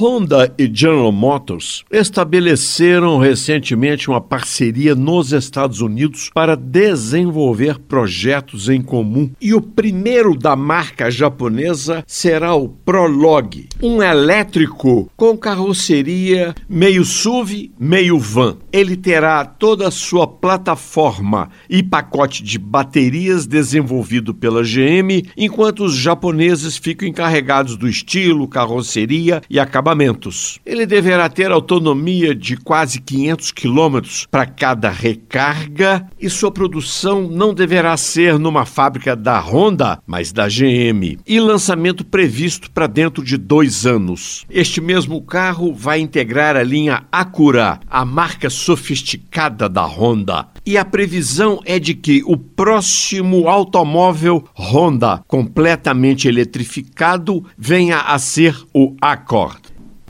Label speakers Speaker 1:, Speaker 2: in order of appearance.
Speaker 1: Honda e General Motors estabeleceram recentemente uma parceria nos Estados Unidos para desenvolver projetos em comum. E o primeiro da marca japonesa será o Prologue, um elétrico com carroceria meio SUV, meio van. Ele terá toda a sua plataforma e pacote de baterias desenvolvido pela GM, enquanto os japoneses ficam encarregados do estilo, carroceria e acabamentos. Ele deverá ter autonomia de quase 500 quilômetros para cada recarga e sua produção não deverá ser numa fábrica da Honda, mas da GM. E lançamento previsto para dentro de dois anos. Este mesmo carro vai integrar a linha Acura, a marca sofisticada da Honda. E a previsão é de que o próximo automóvel Honda completamente eletrificado venha a ser o Accord.